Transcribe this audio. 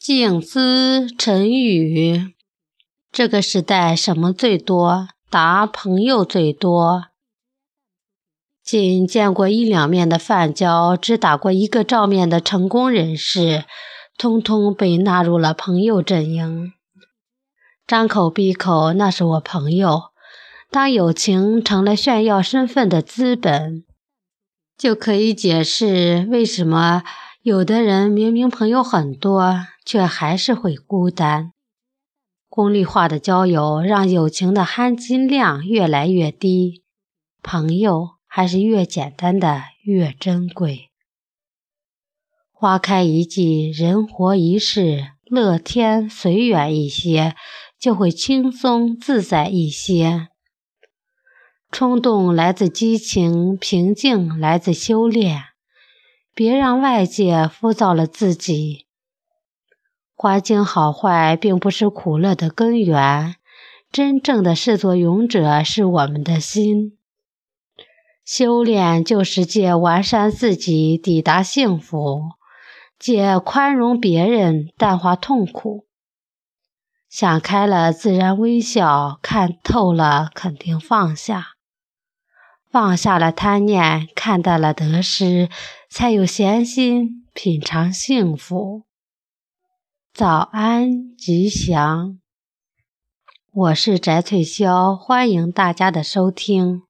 静思沉语。这个时代什么最多？答：朋友最多。仅见过一两面的饭交，只打过一个照面的成功人士，通通被纳入了朋友阵营。张口闭口那是我朋友。当友情成了炫耀身份的资本，就可以解释为什么有的人明明朋友很多。却还是会孤单。功利化的交友让友情的含金量越来越低，朋友还是越简单的越珍贵。花开一季，人活一世，乐天随缘一些，就会轻松自在一些。冲动来自激情，平静来自修炼。别让外界浮躁了自己。环境好坏并不是苦乐的根源，真正的始作俑者是我们的心。修炼就是借完善自己抵达幸福，借宽容别人淡化痛苦。想开了自然微笑，看透了肯定放下，放下了贪念，看淡了得失，才有闲心品尝幸福。早安，吉祥！我是翟翠霄，欢迎大家的收听。